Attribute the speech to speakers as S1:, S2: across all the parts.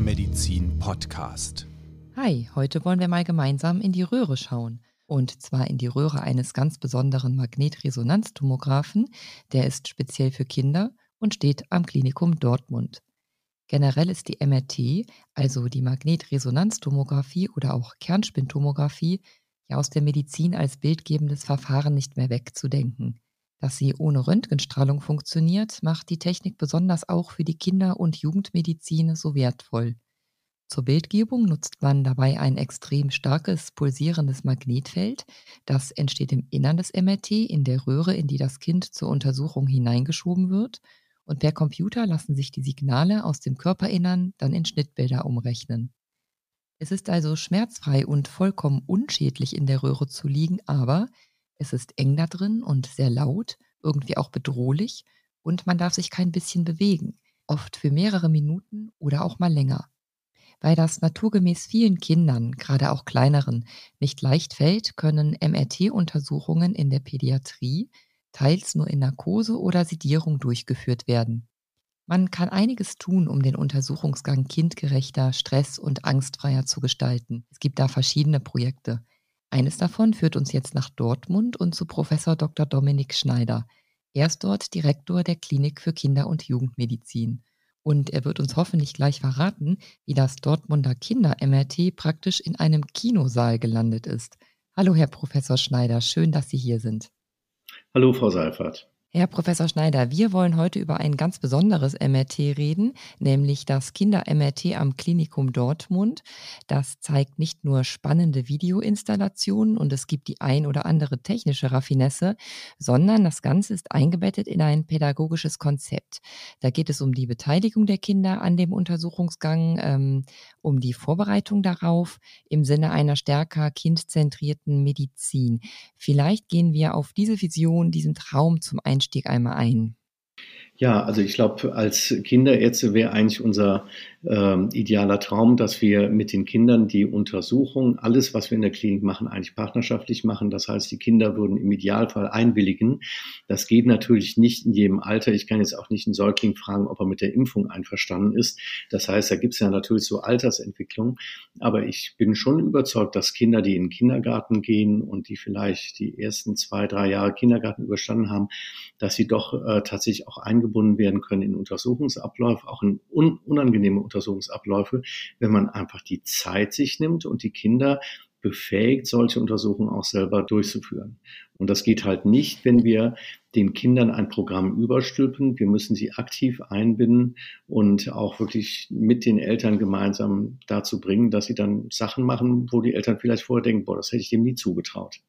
S1: Kindermedizin Podcast.
S2: Hi, heute wollen wir mal gemeinsam in die Röhre schauen. Und zwar in die Röhre eines ganz besonderen Magnetresonanztomographen. Der ist speziell für Kinder und steht am Klinikum Dortmund. Generell ist die MRT, also die Magnetresonanztomographie oder auch Kernspintomographie, ja aus der Medizin als bildgebendes Verfahren nicht mehr wegzudenken. Dass sie ohne Röntgenstrahlung funktioniert, macht die Technik besonders auch für die Kinder- und Jugendmedizin so wertvoll. Zur Bildgebung nutzt man dabei ein extrem starkes pulsierendes Magnetfeld. Das entsteht im Innern des MRT in der Röhre, in die das Kind zur Untersuchung hineingeschoben wird. Und per Computer lassen sich die Signale aus dem Körperinnern dann in Schnittbilder umrechnen. Es ist also schmerzfrei und vollkommen unschädlich in der Röhre zu liegen, aber es ist eng da drin und sehr laut, irgendwie auch bedrohlich und man darf sich kein bisschen bewegen, oft für mehrere Minuten oder auch mal länger. Weil das naturgemäß vielen Kindern, gerade auch kleineren, nicht leicht fällt, können MRT-Untersuchungen in der Pädiatrie teils nur in Narkose oder Sedierung durchgeführt werden. Man kann einiges tun, um den Untersuchungsgang kindgerechter, stress- und angstfreier zu gestalten. Es gibt da verschiedene Projekte. Eines davon führt uns jetzt nach Dortmund und zu Professor Dr. Dominik Schneider. Er ist dort Direktor der Klinik für Kinder- und Jugendmedizin. Und er wird uns hoffentlich gleich verraten, wie das Dortmunder Kinder-MRT praktisch in einem Kinosaal gelandet ist. Hallo, Herr Professor Schneider, schön, dass Sie hier sind.
S3: Hallo, Frau Seifert.
S2: Herr Professor Schneider, wir wollen heute über ein ganz besonderes MRT reden, nämlich das Kinder-MRT am Klinikum Dortmund. Das zeigt nicht nur spannende Videoinstallationen und es gibt die ein oder andere technische Raffinesse, sondern das Ganze ist eingebettet in ein pädagogisches Konzept. Da geht es um die Beteiligung der Kinder an dem Untersuchungsgang, ähm, um die Vorbereitung darauf im Sinne einer stärker kindzentrierten Medizin. Vielleicht gehen wir auf diese Vision, diesen Traum zum Einstieg Einstieg einmal ein?
S3: Ja, also ich glaube, als Kinderärzte wäre eigentlich unser ähm, idealer Traum, dass wir mit den Kindern die Untersuchung, alles, was wir in der Klinik machen, eigentlich partnerschaftlich machen. Das heißt, die Kinder würden im Idealfall einwilligen. Das geht natürlich nicht in jedem Alter. Ich kann jetzt auch nicht einen Säugling fragen, ob er mit der Impfung einverstanden ist. Das heißt, da gibt es ja natürlich so Altersentwicklung. Aber ich bin schon überzeugt, dass Kinder, die in den Kindergarten gehen und die vielleicht die ersten zwei, drei Jahre Kindergarten überstanden haben, dass sie doch äh, tatsächlich auch eingebunden werden können in Untersuchungsabläufe, auch in un unangenehme Untersuchungsabläufe, wenn man einfach die Zeit sich nimmt und die Kinder befähigt, solche Untersuchungen auch selber durchzuführen. Und das geht halt nicht, wenn wir den Kindern ein Programm überstülpen. Wir müssen sie aktiv einbinden und auch wirklich mit den Eltern gemeinsam dazu bringen, dass sie dann Sachen machen, wo die Eltern vielleicht vorher denken, boah, das hätte ich dem nie zugetraut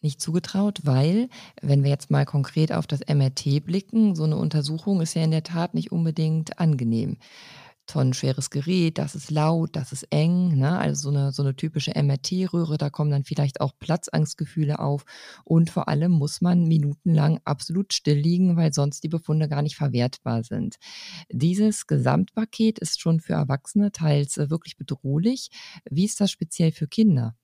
S2: nicht zugetraut, weil, wenn wir jetzt mal konkret auf das MRT blicken, so eine Untersuchung ist ja in der Tat nicht unbedingt angenehm. Tonnenschweres Gerät, das ist laut, das ist eng, ne? also so eine, so eine typische MRT-Röhre, da kommen dann vielleicht auch Platzangstgefühle auf und vor allem muss man minutenlang absolut still liegen, weil sonst die Befunde gar nicht verwertbar sind. Dieses Gesamtpaket ist schon für Erwachsene teils äh, wirklich bedrohlich. Wie ist das speziell für Kinder?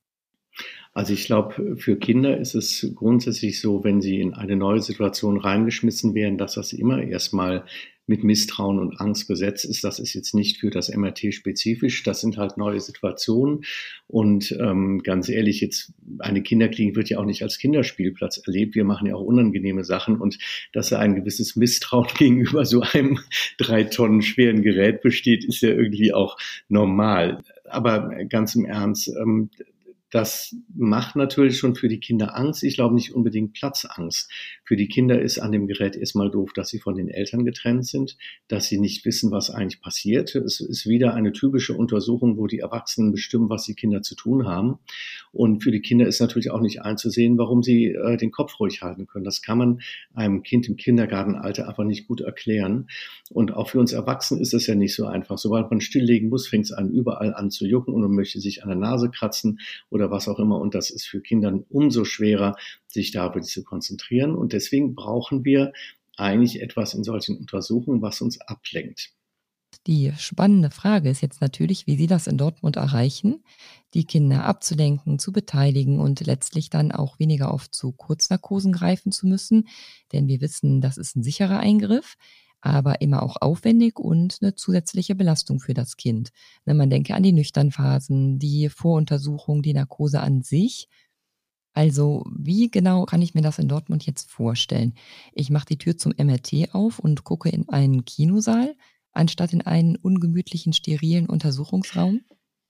S3: Also ich glaube, für Kinder ist es grundsätzlich so, wenn sie in eine neue Situation reingeschmissen werden, dass das immer erstmal mit Misstrauen und Angst besetzt ist. Das ist jetzt nicht für das MRT spezifisch. Das sind halt neue Situationen. Und ähm, ganz ehrlich, jetzt eine Kinderklinik wird ja auch nicht als Kinderspielplatz erlebt. Wir machen ja auch unangenehme Sachen. Und dass da ein gewisses Misstrauen gegenüber so einem drei Tonnen schweren Gerät besteht, ist ja irgendwie auch normal. Aber ganz im Ernst, ähm, das macht natürlich schon für die Kinder Angst. Ich glaube nicht unbedingt Platzangst. Für die Kinder ist an dem Gerät erstmal doof, dass sie von den Eltern getrennt sind, dass sie nicht wissen, was eigentlich passiert. Es ist wieder eine typische Untersuchung, wo die Erwachsenen bestimmen, was die Kinder zu tun haben. Und für die Kinder ist natürlich auch nicht einzusehen, warum sie äh, den Kopf ruhig halten können. Das kann man einem Kind im Kindergartenalter einfach nicht gut erklären. Und auch für uns Erwachsenen ist es ja nicht so einfach. Sobald man stilllegen muss, fängt es an, überall an zu jucken und man möchte sich an der Nase kratzen oder was auch immer. Und das ist für Kinder umso schwerer, sich da wirklich zu konzentrieren. Und deswegen brauchen wir eigentlich etwas in solchen Untersuchungen, was uns ablenkt.
S2: Die spannende Frage ist jetzt natürlich, wie Sie das in Dortmund erreichen, die Kinder abzulenken, zu beteiligen und letztlich dann auch weniger oft zu Kurznarkosen greifen zu müssen. Denn wir wissen, das ist ein sicherer Eingriff. Aber immer auch aufwendig und eine zusätzliche Belastung für das Kind. Ne, man denke an die Nüchternphasen, die Voruntersuchung, die Narkose an sich. Also wie genau kann ich mir das in Dortmund jetzt vorstellen? Ich mache die Tür zum MRT auf und gucke in einen Kinosaal, anstatt in einen ungemütlichen, sterilen Untersuchungsraum?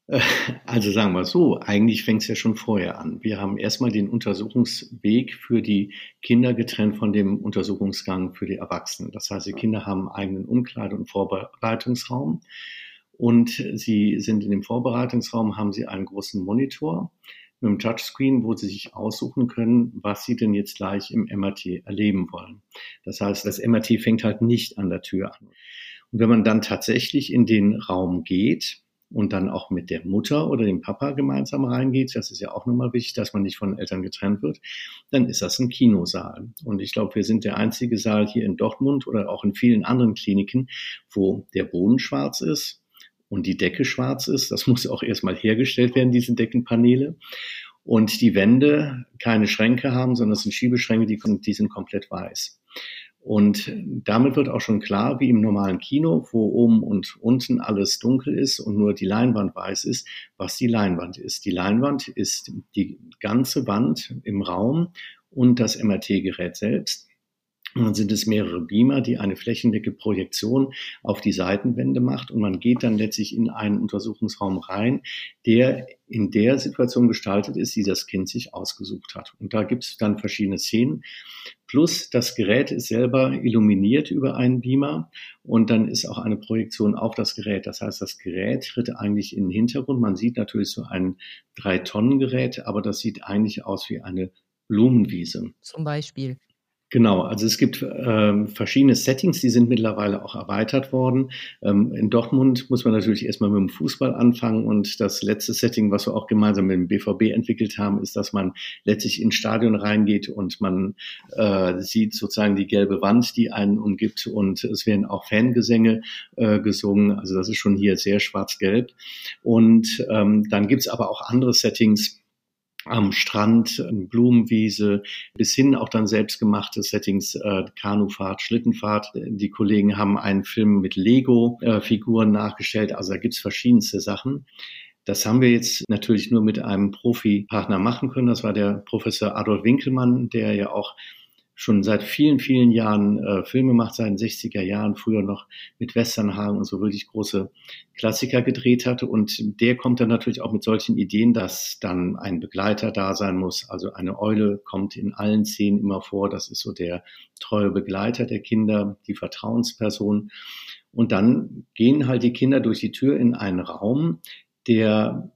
S3: Also sagen wir so, eigentlich fängt es ja schon vorher an. Wir haben erstmal den Untersuchungsweg für die Kinder getrennt von dem Untersuchungsgang für die Erwachsenen. Das heißt, die Kinder haben einen eigenen Umkleide- und Vorbereitungsraum. Und sie sind in dem Vorbereitungsraum, haben sie einen großen Monitor mit einem Touchscreen, wo sie sich aussuchen können, was sie denn jetzt gleich im MRT erleben wollen. Das heißt, das MRT fängt halt nicht an der Tür an. Und wenn man dann tatsächlich in den Raum geht, und dann auch mit der Mutter oder dem Papa gemeinsam reingeht, das ist ja auch nochmal wichtig, dass man nicht von Eltern getrennt wird, dann ist das ein Kinosaal. Und ich glaube, wir sind der einzige Saal hier in Dortmund oder auch in vielen anderen Kliniken, wo der Boden schwarz ist und die Decke schwarz ist. Das muss auch erstmal hergestellt werden, diese Deckenpaneele. Und die Wände keine Schränke haben, sondern es sind Schiebeschränke, die, die sind komplett weiß. Und damit wird auch schon klar, wie im normalen Kino, wo oben und unten alles dunkel ist und nur die Leinwand weiß ist, was die Leinwand ist. Die Leinwand ist die ganze Wand im Raum und das MRT-Gerät selbst. Und dann sind es mehrere Beamer, die eine flächendecke Projektion auf die Seitenwände macht. Und man geht dann letztlich in einen Untersuchungsraum rein, der in der Situation gestaltet ist, die das Kind sich ausgesucht hat. Und da gibt es dann verschiedene Szenen. Plus das Gerät ist selber illuminiert über einen Beamer und dann ist auch eine Projektion auf das Gerät. Das heißt, das Gerät tritt eigentlich in den Hintergrund. Man sieht natürlich so ein Drei-Tonnen-Gerät, aber das sieht eigentlich aus wie eine Blumenwiese.
S2: Zum Beispiel.
S3: Genau, also es gibt ähm, verschiedene Settings, die sind mittlerweile auch erweitert worden. Ähm, in Dortmund muss man natürlich erstmal mit dem Fußball anfangen und das letzte Setting, was wir auch gemeinsam mit dem BVB entwickelt haben, ist, dass man letztlich ins Stadion reingeht und man äh, sieht sozusagen die gelbe Wand, die einen umgibt und es werden auch Fangesänge äh, gesungen. Also das ist schon hier sehr schwarz-gelb. Und ähm, dann gibt's aber auch andere Settings, am Strand, Blumenwiese, bis hin auch dann selbstgemachte Settings, äh, Kanufahrt, Schlittenfahrt. Die Kollegen haben einen Film mit Lego-Figuren nachgestellt, also da gibt's verschiedenste Sachen. Das haben wir jetzt natürlich nur mit einem Profi-Partner machen können. Das war der Professor Adolf Winkelmann, der ja auch schon seit vielen, vielen Jahren äh, Filme macht, seit den 60er Jahren, früher noch mit Westernhagen und so wirklich große Klassiker gedreht hatte. Und der kommt dann natürlich auch mit solchen Ideen, dass dann ein Begleiter da sein muss. Also eine Eule kommt in allen Szenen immer vor. Das ist so der treue Begleiter der Kinder, die Vertrauensperson. Und dann gehen halt die Kinder durch die Tür in einen Raum, der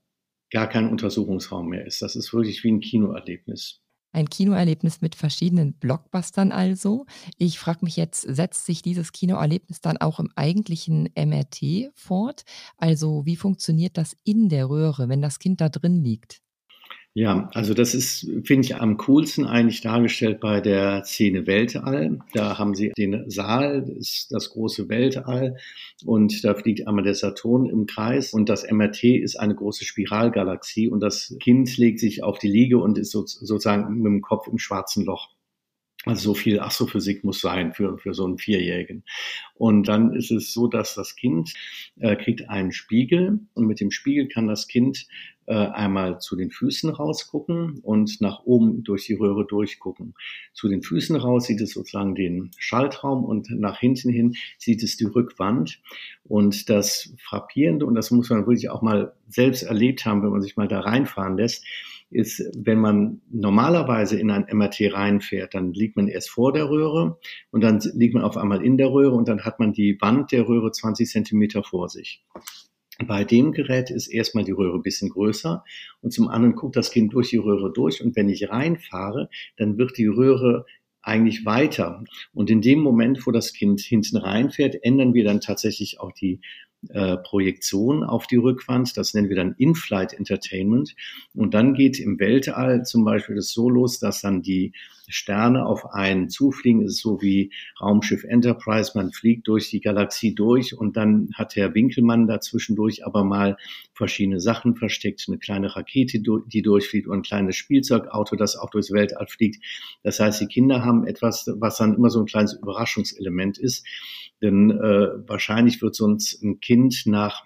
S3: gar kein Untersuchungsraum mehr ist. Das ist wirklich wie ein Kinoerlebnis.
S2: Ein Kinoerlebnis mit verschiedenen Blockbustern also. Ich frage mich jetzt, setzt sich dieses Kinoerlebnis dann auch im eigentlichen MRT fort? Also wie funktioniert das in der Röhre, wenn das Kind da drin liegt?
S3: Ja, also das ist, finde ich, am coolsten eigentlich dargestellt bei der Szene Weltall. Da haben sie den Saal, das, das große Weltall und da fliegt einmal der Saturn im Kreis und das MRT ist eine große Spiralgalaxie und das Kind legt sich auf die Liege und ist so, sozusagen mit dem Kopf im schwarzen Loch. Also so viel Astrophysik muss sein für, für so einen Vierjährigen. Und dann ist es so, dass das Kind äh, kriegt einen Spiegel und mit dem Spiegel kann das Kind einmal zu den Füßen rausgucken und nach oben durch die Röhre durchgucken. Zu den Füßen raus sieht es sozusagen den Schaltraum und nach hinten hin sieht es die Rückwand. Und das Frappierende, und das muss man wirklich auch mal selbst erlebt haben, wenn man sich mal da reinfahren lässt, ist, wenn man normalerweise in ein MRT reinfährt, dann liegt man erst vor der Röhre und dann liegt man auf einmal in der Röhre und dann hat man die Wand der Röhre 20 Zentimeter vor sich. Bei dem Gerät ist erstmal die Röhre ein bisschen größer und zum anderen guckt das Kind durch die Röhre durch und wenn ich reinfahre, dann wird die Röhre eigentlich weiter. Und in dem Moment, wo das Kind hinten reinfährt, ändern wir dann tatsächlich auch die äh, Projektion auf die Rückwand. Das nennen wir dann In-Flight Entertainment. Und dann geht im Weltall zum Beispiel das so los, dass dann die Sterne auf einen zufliegen. Es ist so wie Raumschiff Enterprise. Man fliegt durch die Galaxie durch und dann hat Herr Winkelmann dazwischendurch aber mal verschiedene Sachen versteckt. Eine kleine Rakete, die durchfliegt und ein kleines Spielzeugauto, das auch durchs Weltall fliegt. Das heißt, die Kinder haben etwas, was dann immer so ein kleines Überraschungselement ist. Denn äh, wahrscheinlich wird sonst ein Kind nach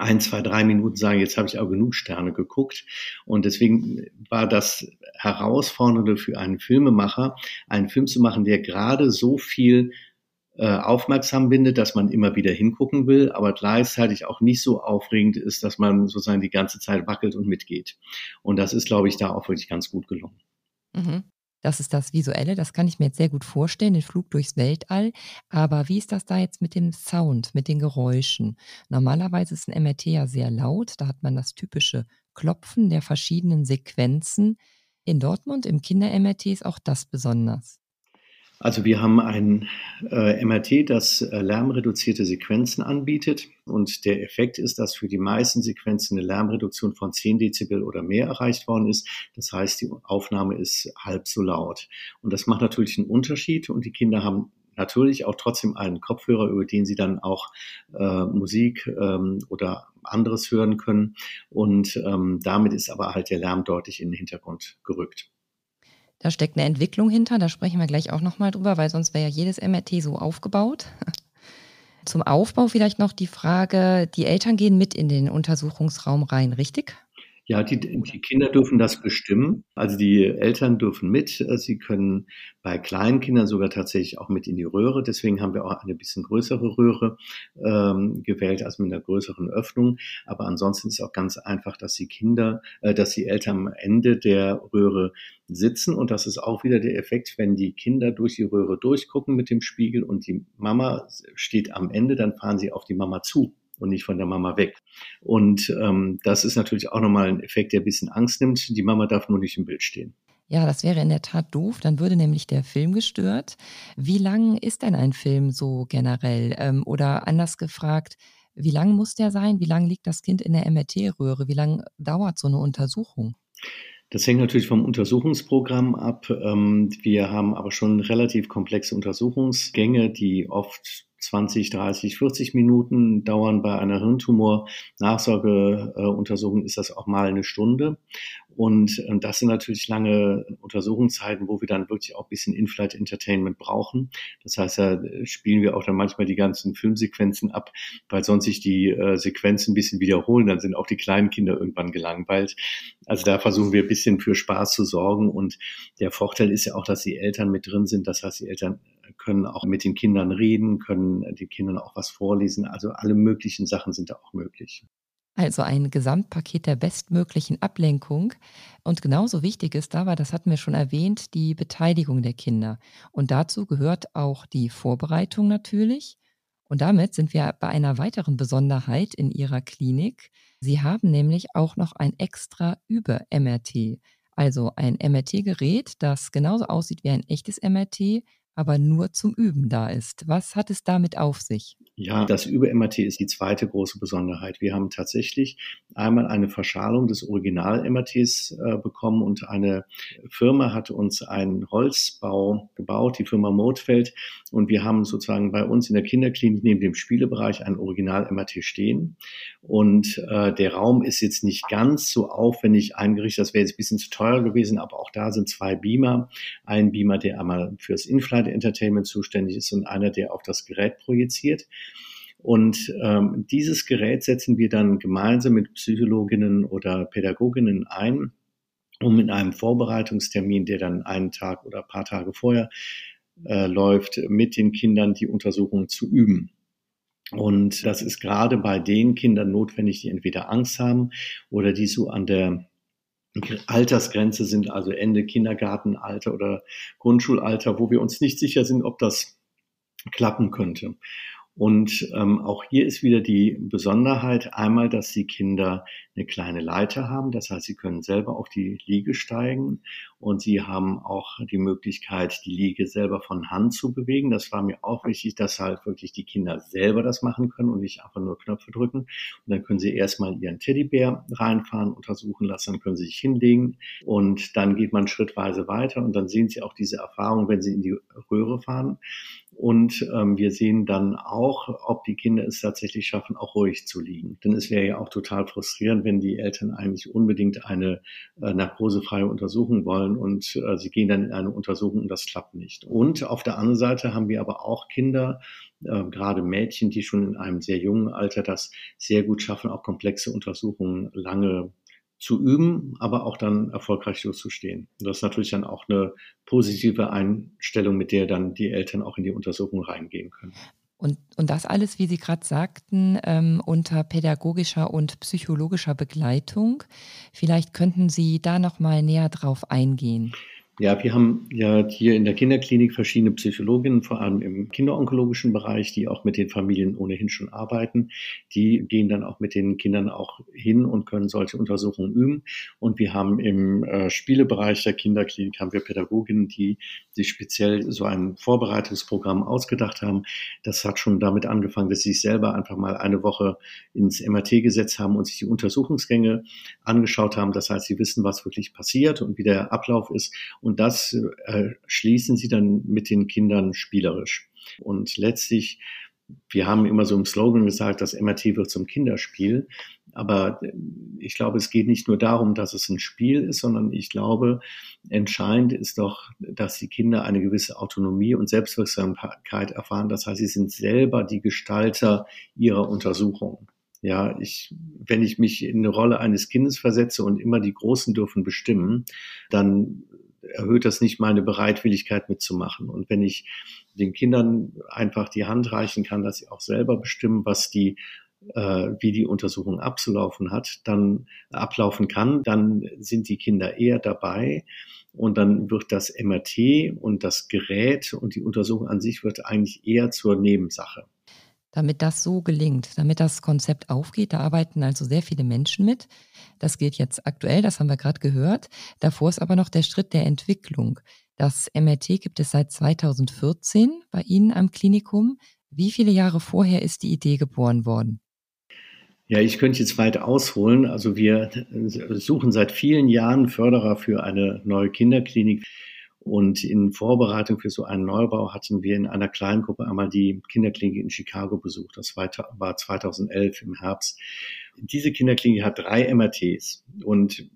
S3: ein, zwei, drei Minuten sagen, jetzt habe ich auch genug Sterne geguckt. Und deswegen war das Herausfordernde für einen Filmemacher, einen Film zu machen, der gerade so viel äh, aufmerksam bindet, dass man immer wieder hingucken will, aber gleichzeitig auch nicht so aufregend ist, dass man sozusagen die ganze Zeit wackelt und mitgeht. Und das ist, glaube ich, da auch wirklich ganz gut gelungen.
S2: Mhm. Das ist das Visuelle, das kann ich mir jetzt sehr gut vorstellen, den Flug durchs Weltall. Aber wie ist das da jetzt mit dem Sound, mit den Geräuschen? Normalerweise ist ein MRT ja sehr laut, da hat man das typische Klopfen der verschiedenen Sequenzen. In Dortmund im Kinder-MRT ist auch das besonders.
S3: Also wir haben ein äh, MRT, das äh, lärmreduzierte Sequenzen anbietet und der Effekt ist, dass für die meisten Sequenzen eine Lärmreduktion von 10 Dezibel oder mehr erreicht worden ist. Das heißt, die Aufnahme ist halb so laut. Und das macht natürlich einen Unterschied und die Kinder haben natürlich auch trotzdem einen Kopfhörer, über den sie dann auch äh, Musik ähm, oder anderes hören können. Und ähm, damit ist aber halt der Lärm deutlich in den Hintergrund gerückt.
S2: Da steckt eine Entwicklung hinter, da sprechen wir gleich auch nochmal drüber, weil sonst wäre ja jedes MRT so aufgebaut. Zum Aufbau vielleicht noch die Frage, die Eltern gehen mit in den Untersuchungsraum rein, richtig?
S3: Ja, die, die Kinder dürfen das bestimmen. Also die Eltern dürfen mit. Sie können bei kleinen Kindern sogar tatsächlich auch mit in die Röhre. Deswegen haben wir auch eine bisschen größere Röhre ähm, gewählt, also mit einer größeren Öffnung. Aber ansonsten ist es auch ganz einfach, dass die Kinder, äh, dass die Eltern am Ende der Röhre sitzen. Und das ist auch wieder der Effekt, wenn die Kinder durch die Röhre durchgucken mit dem Spiegel und die Mama steht am Ende, dann fahren sie auf die Mama zu und nicht von der Mama weg. Und ähm, das ist natürlich auch nochmal ein Effekt, der ein bisschen Angst nimmt. Die Mama darf nur nicht im Bild stehen.
S2: Ja, das wäre in der Tat doof. Dann würde nämlich der Film gestört. Wie lang ist denn ein Film so generell? Ähm, oder anders gefragt, wie lang muss der sein? Wie lang liegt das Kind in der MRT-Röhre? Wie lang dauert so eine Untersuchung?
S3: Das hängt natürlich vom Untersuchungsprogramm ab. Ähm, wir haben aber schon relativ komplexe Untersuchungsgänge, die oft 20, 30, 40 Minuten dauern. Bei einer Hirntumor-Nachsorgeuntersuchung ist das auch mal eine Stunde. Und äh, das sind natürlich lange Untersuchungszeiten, wo wir dann wirklich auch ein bisschen In-Flight Entertainment brauchen. Das heißt, da spielen wir auch dann manchmal die ganzen Filmsequenzen ab, weil sonst sich die äh, Sequenzen ein bisschen wiederholen. Dann sind auch die kleinen Kinder irgendwann gelangweilt. Also da versuchen wir ein bisschen für Spaß zu sorgen. Und der Vorteil ist ja auch, dass die Eltern mit drin sind. Das heißt, die Eltern können auch mit den Kindern reden, können den Kindern auch was vorlesen. Also alle möglichen Sachen sind da auch möglich.
S2: Also ein Gesamtpaket der bestmöglichen Ablenkung. Und genauso wichtig ist dabei, das hatten wir schon erwähnt, die Beteiligung der Kinder. Und dazu gehört auch die Vorbereitung natürlich. Und damit sind wir bei einer weiteren Besonderheit in Ihrer Klinik. Sie haben nämlich auch noch ein extra Über-MRT. Also ein MRT-Gerät, das genauso aussieht wie ein echtes MRT, aber nur zum Üben da ist. Was hat es damit auf sich?
S3: Ja, das Über-MRT ist die zweite große Besonderheit. Wir haben tatsächlich einmal eine Verschalung des Original-MRTs äh, bekommen und eine Firma hat uns einen Holzbau gebaut, die Firma Motfeld. Und wir haben sozusagen bei uns in der Kinderklinik neben dem Spielebereich ein Original-MRT stehen. Und äh, der Raum ist jetzt nicht ganz so aufwendig eingerichtet. Das wäre jetzt ein bisschen zu teuer gewesen, aber auch da sind zwei Beamer. Ein Beamer, der einmal fürs In-Flight Entertainment zuständig ist und einer, der auf das Gerät projiziert. Und ähm, dieses Gerät setzen wir dann gemeinsam mit Psychologinnen oder Pädagoginnen ein, um in einem Vorbereitungstermin, der dann einen Tag oder ein paar Tage vorher äh, läuft, mit den Kindern die Untersuchung zu üben. Und das ist gerade bei den Kindern notwendig, die entweder Angst haben oder die so an der Altersgrenze sind, also Ende Kindergartenalter oder Grundschulalter, wo wir uns nicht sicher sind, ob das klappen könnte. Und ähm, auch hier ist wieder die Besonderheit einmal, dass die Kinder eine kleine Leiter haben. Das heißt, sie können selber auf die Liege steigen und sie haben auch die Möglichkeit, die Liege selber von Hand zu bewegen. Das war mir auch wichtig, dass halt wirklich die Kinder selber das machen können und nicht einfach nur Knöpfe drücken. Und dann können sie erstmal ihren Teddybär reinfahren, untersuchen lassen, dann können sie sich hinlegen und dann geht man schrittweise weiter und dann sehen sie auch diese Erfahrung, wenn sie in die Röhre fahren. Und ähm, wir sehen dann auch, ob die Kinder es tatsächlich schaffen, auch ruhig zu liegen. Denn es wäre ja auch total frustrierend, wenn die Eltern eigentlich unbedingt eine äh, narkosefreie Untersuchung wollen und äh, sie gehen dann in eine Untersuchung und das klappt nicht. Und auf der anderen Seite haben wir aber auch Kinder, äh, gerade Mädchen, die schon in einem sehr jungen Alter das sehr gut schaffen, auch komplexe Untersuchungen lange zu üben, aber auch dann erfolgreich durchzustehen. Und das ist natürlich dann auch eine positive Einstellung, mit der dann die Eltern auch in die Untersuchung reingehen können.
S2: Und, und das alles, wie Sie gerade sagten, ähm, unter pädagogischer und psychologischer Begleitung. Vielleicht könnten Sie da noch mal näher drauf eingehen.
S3: Ja, wir haben ja hier in der Kinderklinik verschiedene Psychologinnen, vor allem im kinderonkologischen Bereich, die auch mit den Familien ohnehin schon arbeiten. Die gehen dann auch mit den Kindern auch hin und können solche Untersuchungen üben. Und wir haben im äh, Spielebereich der Kinderklinik haben wir Pädagoginnen, die sich speziell so ein Vorbereitungsprogramm ausgedacht haben. Das hat schon damit angefangen, dass sie sich selber einfach mal eine Woche ins MRT gesetzt haben und sich die Untersuchungsgänge angeschaut haben. Das heißt, sie wissen, was wirklich passiert und wie der Ablauf ist. Und das äh, schließen sie dann mit den Kindern spielerisch. Und letztlich, wir haben immer so im Slogan gesagt, das MRT wird zum Kinderspiel. Aber äh, ich glaube, es geht nicht nur darum, dass es ein Spiel ist, sondern ich glaube, entscheidend ist doch, dass die Kinder eine gewisse Autonomie und Selbstwirksamkeit erfahren. Das heißt, sie sind selber die Gestalter ihrer Untersuchung. Ja, ich, wenn ich mich in eine Rolle eines Kindes versetze und immer die Großen dürfen bestimmen, dann erhöht das nicht meine Bereitwilligkeit mitzumachen. Und wenn ich den Kindern einfach die Hand reichen kann, dass sie auch selber bestimmen, was die äh, wie die Untersuchung abzulaufen hat, dann ablaufen kann, dann sind die Kinder eher dabei und dann wird das MRT und das Gerät und die Untersuchung an sich wird eigentlich eher zur Nebensache.
S2: Damit das so gelingt, damit das Konzept aufgeht, da arbeiten also sehr viele Menschen mit. Das gilt jetzt aktuell, das haben wir gerade gehört. Davor ist aber noch der Schritt der Entwicklung. Das MRT gibt es seit 2014 bei Ihnen am Klinikum. Wie viele Jahre vorher ist die Idee geboren worden?
S3: Ja, ich könnte jetzt weit ausholen. Also wir suchen seit vielen Jahren Förderer für eine neue Kinderklinik. Und in Vorbereitung für so einen Neubau hatten wir in einer kleinen Gruppe einmal die Kinderklinik in Chicago besucht. Das war 2011 im Herbst. Diese Kinderklinik hat drei MRTs und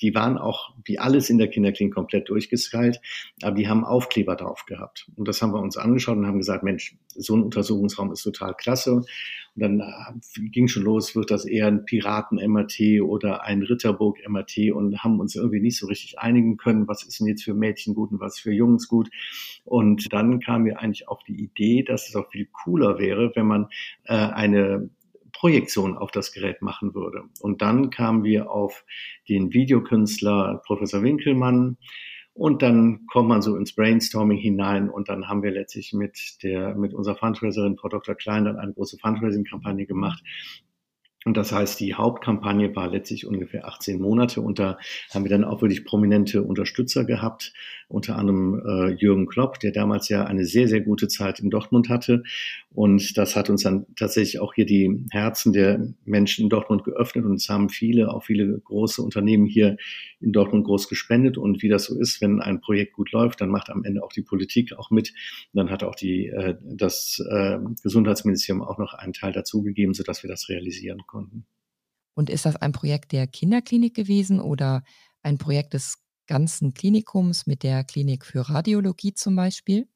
S3: die waren auch wie alles in der Kinderklinik komplett durchgestylt, aber die haben Aufkleber drauf gehabt. Und das haben wir uns angeschaut und haben gesagt, Mensch, so ein Untersuchungsraum ist total klasse. Und dann äh, ging schon los, wird das eher ein Piraten-MRT oder ein Ritterburg-MRT und haben uns irgendwie nicht so richtig einigen können, was ist denn jetzt für Mädchen gut und was für Jungs gut. Und dann kamen wir eigentlich auf die Idee, dass es auch viel cooler wäre, wenn man äh, eine Projektion auf das Gerät machen würde. Und dann kamen wir auf den Videokünstler Professor Winkelmann, und dann kommt man so ins Brainstorming hinein und dann haben wir letztlich mit der, mit unserer Fundraiserin Frau Dr. Klein dann eine große Fundraising-Kampagne gemacht, und das heißt, die Hauptkampagne war letztlich ungefähr 18 Monate und da haben wir dann auch wirklich prominente Unterstützer gehabt, unter anderem äh, Jürgen Klopp, der damals ja eine sehr, sehr gute Zeit in Dortmund hatte. Und das hat uns dann tatsächlich auch hier die Herzen der Menschen in Dortmund geöffnet und es haben viele, auch viele große Unternehmen hier in Dortmund groß gespendet. Und wie das so ist, wenn ein Projekt gut läuft, dann macht am Ende auch die Politik auch mit. Und dann hat auch die, äh, das äh, Gesundheitsministerium auch noch einen Teil dazugegeben, sodass wir das realisieren konnten.
S2: Und ist das ein Projekt der Kinderklinik gewesen oder ein Projekt des ganzen Klinikums mit der Klinik für Radiologie zum Beispiel?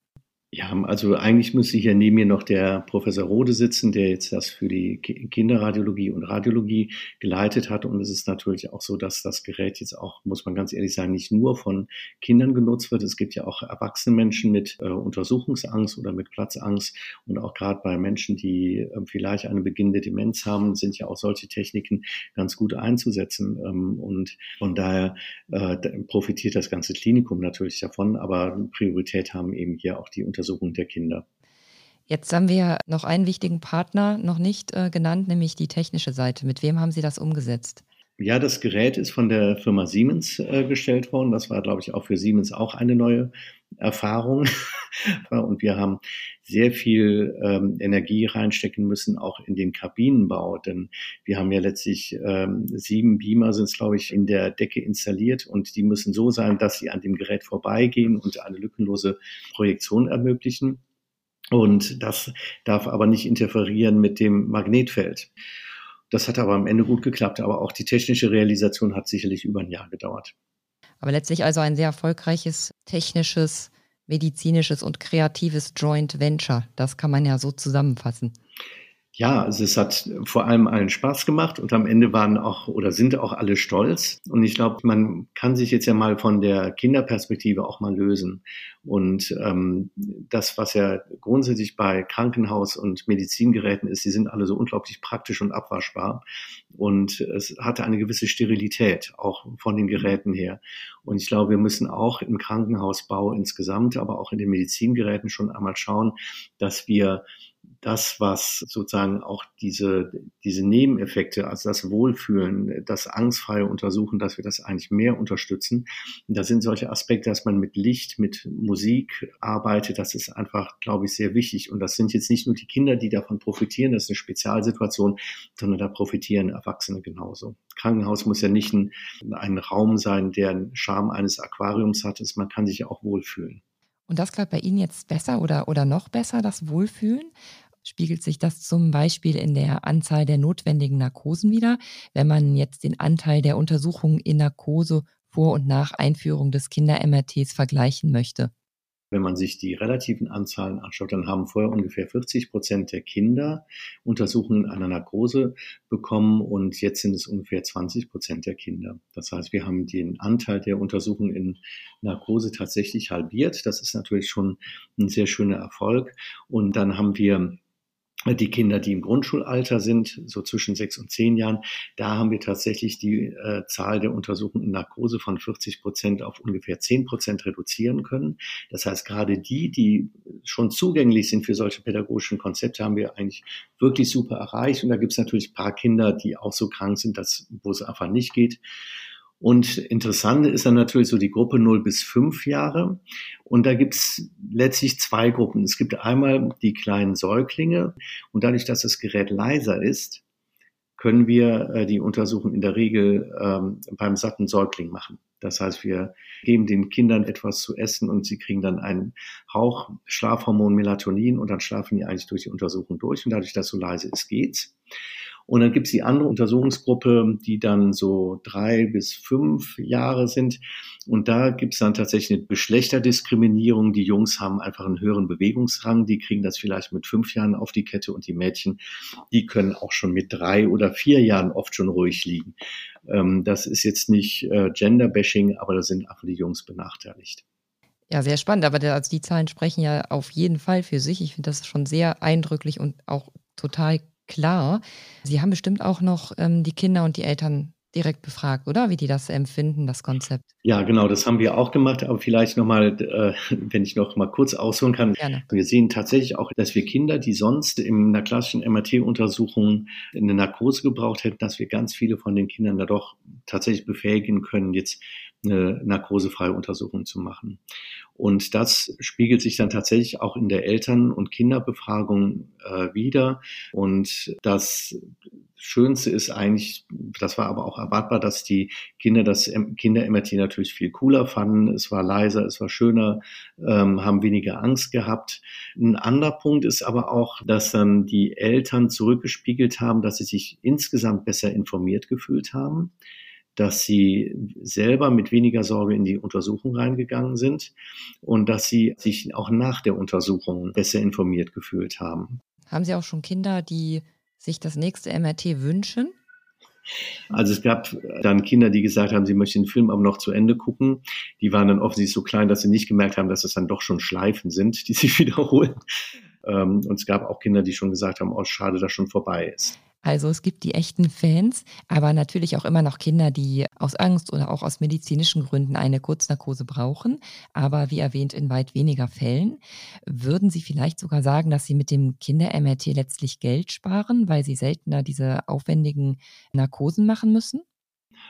S3: Ja, also eigentlich müsste hier neben mir noch der Professor Rode sitzen, der jetzt das für die Kinderradiologie und Radiologie geleitet hat. Und es ist natürlich auch so, dass das Gerät jetzt auch, muss man ganz ehrlich sagen, nicht nur von Kindern genutzt wird. Es gibt ja auch erwachsene Menschen mit äh, Untersuchungsangst oder mit Platzangst. Und auch gerade bei Menschen, die äh, vielleicht eine beginnende Demenz haben, sind ja auch solche Techniken ganz gut einzusetzen. Ähm, und von daher äh, profitiert das ganze Klinikum natürlich davon. Aber Priorität haben eben hier auch die Untersuchungen Untersuchung der Kinder.
S2: Jetzt haben wir noch einen wichtigen Partner noch nicht äh, genannt, nämlich die technische Seite. Mit wem haben Sie das umgesetzt?
S3: Ja, das Gerät ist von der Firma Siemens äh, gestellt worden. Das war, glaube ich, auch für Siemens auch eine neue Erfahrung. Und wir haben sehr viel ähm, Energie reinstecken müssen, auch in den Kabinenbau. Denn wir haben ja letztlich ähm, sieben Beamer sind es, glaube ich, in der Decke installiert und die müssen so sein, dass sie an dem Gerät vorbeigehen und eine lückenlose Projektion ermöglichen. Und das darf aber nicht interferieren mit dem Magnetfeld. Das hat aber am Ende gut geklappt. Aber auch die technische Realisation hat sicherlich über ein Jahr gedauert.
S2: Aber letztlich also ein sehr erfolgreiches technisches, medizinisches und kreatives Joint Venture. Das kann man ja so zusammenfassen.
S3: Ja, also es hat vor allem allen Spaß gemacht und am Ende waren auch oder sind auch alle stolz. Und ich glaube, man kann sich jetzt ja mal von der Kinderperspektive auch mal lösen. Und ähm, das, was ja grundsätzlich bei Krankenhaus- und Medizingeräten ist, die sind alle so unglaublich praktisch und abwaschbar. Und es hatte eine gewisse Sterilität, auch von den Geräten her. Und ich glaube, wir müssen auch im Krankenhausbau insgesamt, aber auch in den Medizingeräten schon einmal schauen, dass wir das, was sozusagen auch diese, diese Nebeneffekte, also das Wohlfühlen, das angstfreie Untersuchen, dass wir das eigentlich mehr unterstützen. Da sind solche Aspekte, dass man mit Licht, mit Musik arbeitet, das ist einfach, glaube ich, sehr wichtig. Und das sind jetzt nicht nur die Kinder, die davon profitieren, das ist eine Spezialsituation, sondern da profitieren Erwachsene genauso. Krankenhaus muss ja nicht ein, ein Raum sein, der einen Charme eines Aquariums hat, man kann sich ja auch wohlfühlen.
S2: Und das klappt bei Ihnen jetzt besser oder, oder noch besser, das Wohlfühlen? Spiegelt sich das zum Beispiel in der Anzahl der notwendigen Narkosen wieder, wenn man jetzt den Anteil der Untersuchungen in Narkose vor und nach Einführung des Kinder-MRTs vergleichen möchte?
S3: Wenn man sich die relativen Anzahlen anschaut, dann haben vorher ungefähr 40 Prozent der Kinder Untersuchungen einer Narkose bekommen und jetzt sind es ungefähr 20 Prozent der Kinder. Das heißt, wir haben den Anteil der Untersuchungen in Narkose tatsächlich halbiert. Das ist natürlich schon ein sehr schöner Erfolg. Und dann haben wir die Kinder, die im Grundschulalter sind, so zwischen sechs und zehn Jahren, da haben wir tatsächlich die äh, Zahl der Untersuchungen in Narkose von 40 Prozent auf ungefähr 10 Prozent reduzieren können. Das heißt, gerade die, die schon zugänglich sind für solche pädagogischen Konzepte, haben wir eigentlich wirklich super erreicht. Und da gibt es natürlich ein paar Kinder, die auch so krank sind, dass, wo es einfach nicht geht. Und interessant ist dann natürlich so die Gruppe 0 bis 5 Jahre. Und da gibt's letztlich zwei Gruppen. Es gibt einmal die kleinen Säuglinge. Und dadurch, dass das Gerät leiser ist, können wir äh, die Untersuchung in der Regel ähm, beim satten Säugling machen. Das heißt, wir geben den Kindern etwas zu essen und sie kriegen dann einen Hauch Schlafhormon Melatonin und dann schlafen die eigentlich durch die Untersuchung durch. Und dadurch, dass so leise ist, geht's. Und dann gibt es die andere Untersuchungsgruppe, die dann so drei bis fünf Jahre sind. Und da gibt es dann tatsächlich eine Geschlechterdiskriminierung. Die Jungs haben einfach einen höheren Bewegungsrang. Die kriegen das vielleicht mit fünf Jahren auf die Kette und die Mädchen, die können auch schon mit drei oder vier Jahren oft schon ruhig liegen. Ähm, das ist jetzt nicht äh, Gender-Bashing, aber da sind einfach die Jungs benachteiligt.
S2: Ja, sehr spannend. Aber der, also die Zahlen sprechen ja auf jeden Fall für sich. Ich finde das schon sehr eindrücklich und auch total klar. Sie haben bestimmt auch noch ähm, die Kinder und die Eltern direkt befragt, oder? Wie die das empfinden, das Konzept.
S3: Ja, genau, das haben wir auch gemacht. Aber vielleicht nochmal, äh, wenn ich noch mal kurz ausholen kann. Gerne. Wir sehen tatsächlich auch, dass wir Kinder, die sonst in einer klassischen MRT-Untersuchung eine Narkose gebraucht hätten, dass wir ganz viele von den Kindern da doch tatsächlich befähigen können, jetzt eine narkosefreie Untersuchung zu machen. Und das spiegelt sich dann tatsächlich auch in der Eltern- und Kinderbefragung äh, wieder. Und das Schönste ist eigentlich, das war aber auch erwartbar, dass die Kinder das Kinder-MRT natürlich viel cooler fanden. Es war leiser, es war schöner, ähm, haben weniger Angst gehabt. Ein anderer Punkt ist aber auch, dass dann die Eltern zurückgespiegelt haben, dass sie sich insgesamt besser informiert gefühlt haben dass sie selber mit weniger Sorge in die Untersuchung reingegangen sind und dass sie sich auch nach der Untersuchung besser informiert gefühlt haben.
S2: Haben Sie auch schon Kinder, die sich das nächste MRT wünschen?
S3: Also es gab dann Kinder, die gesagt haben, sie möchten den Film aber noch zu Ende gucken. Die waren dann offensichtlich so klein, dass sie nicht gemerkt haben, dass es dann doch schon Schleifen sind, die sich wiederholen. Ähm, und es gab auch Kinder, die schon gesagt haben, oh, schade, dass schon vorbei ist.
S2: Also es gibt die echten Fans, aber natürlich auch immer noch Kinder, die aus Angst oder auch aus medizinischen Gründen eine Kurznarkose brauchen, aber wie erwähnt in weit weniger Fällen. Würden Sie vielleicht sogar sagen, dass Sie mit dem Kinder-MRT letztlich Geld sparen, weil Sie seltener diese aufwendigen Narkosen machen müssen?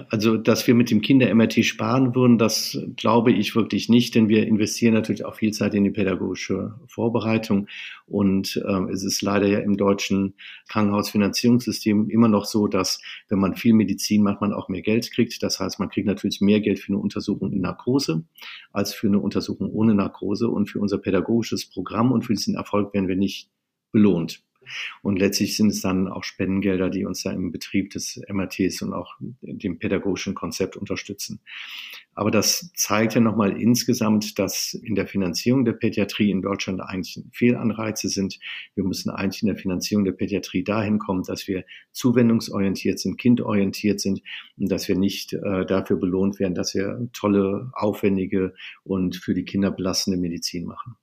S3: Also, dass wir mit dem Kinder-MRT sparen würden, das glaube ich wirklich nicht, denn wir investieren natürlich auch viel Zeit in die pädagogische Vorbereitung. Und ähm, es ist leider ja im deutschen Krankenhausfinanzierungssystem immer noch so, dass wenn man viel Medizin macht, man auch mehr Geld kriegt. Das heißt, man kriegt natürlich mehr Geld für eine Untersuchung in Narkose als für eine Untersuchung ohne Narkose. Und für unser pädagogisches Programm und für diesen Erfolg werden wir nicht belohnt. Und letztlich sind es dann auch Spendengelder, die uns da im Betrieb des MRTs und auch dem pädagogischen Konzept unterstützen. Aber das zeigt ja nochmal insgesamt, dass in der Finanzierung der Pädiatrie in Deutschland eigentlich Fehlanreize sind. Wir müssen eigentlich in der Finanzierung der Pädiatrie dahin kommen, dass wir zuwendungsorientiert sind, kindorientiert sind und dass wir nicht äh, dafür belohnt werden, dass wir tolle, aufwendige und für die Kinder belastende Medizin machen.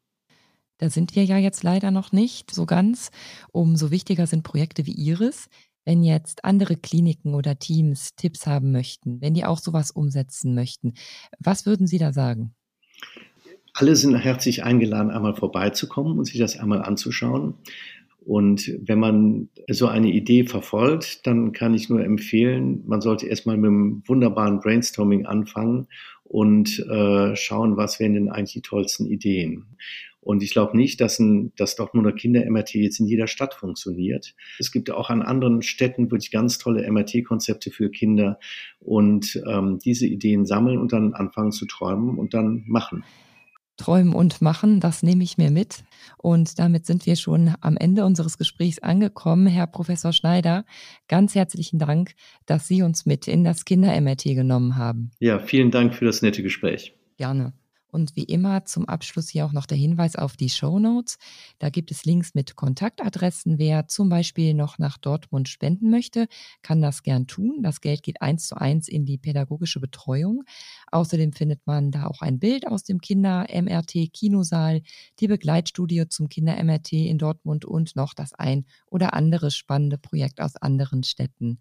S2: Da sind wir ja jetzt leider noch nicht so ganz. Umso wichtiger sind Projekte wie Iris. Wenn jetzt andere Kliniken oder Teams Tipps haben möchten, wenn die auch sowas umsetzen möchten, was würden Sie da sagen?
S3: Alle sind herzlich eingeladen, einmal vorbeizukommen und sich das einmal anzuschauen. Und wenn man so eine Idee verfolgt, dann kann ich nur empfehlen, man sollte erstmal mit einem wunderbaren Brainstorming anfangen und äh, schauen, was wären denn eigentlich die tollsten Ideen. Und ich glaube nicht, dass ein, das Dortmunder Kinder-MRT jetzt in jeder Stadt funktioniert. Es gibt auch an anderen Städten wirklich ganz tolle MRT-Konzepte für Kinder und ähm, diese Ideen sammeln und dann anfangen zu träumen und dann machen.
S2: Träumen und machen, das nehme ich mir mit. Und damit sind wir schon am Ende unseres Gesprächs angekommen. Herr Professor Schneider, ganz herzlichen Dank, dass Sie uns mit in das Kinder-MRT genommen haben.
S3: Ja, vielen Dank für das nette Gespräch.
S2: Gerne. Und wie immer zum Abschluss hier auch noch der Hinweis auf die Show Notes. Da gibt es Links mit Kontaktadressen. Wer zum Beispiel noch nach Dortmund spenden möchte, kann das gern tun. Das Geld geht eins zu eins in die pädagogische Betreuung. Außerdem findet man da auch ein Bild aus dem Kinder-MRT-Kinosaal, die Begleitstudie zum Kinder-MRT in Dortmund und noch das ein oder andere spannende Projekt aus anderen Städten.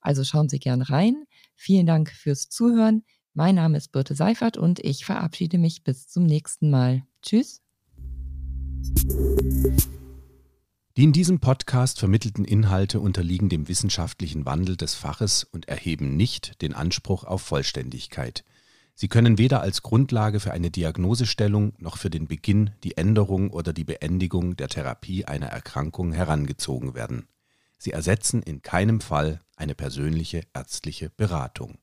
S2: Also schauen Sie gern rein. Vielen Dank fürs Zuhören. Mein Name ist Birte Seifert und ich verabschiede mich bis zum nächsten Mal. Tschüss.
S1: Die in diesem Podcast vermittelten Inhalte unterliegen dem wissenschaftlichen Wandel des Faches und erheben nicht den Anspruch auf Vollständigkeit. Sie können weder als Grundlage für eine Diagnosestellung noch für den Beginn, die Änderung oder die Beendigung der Therapie einer Erkrankung herangezogen werden. Sie ersetzen in keinem Fall eine persönliche ärztliche Beratung.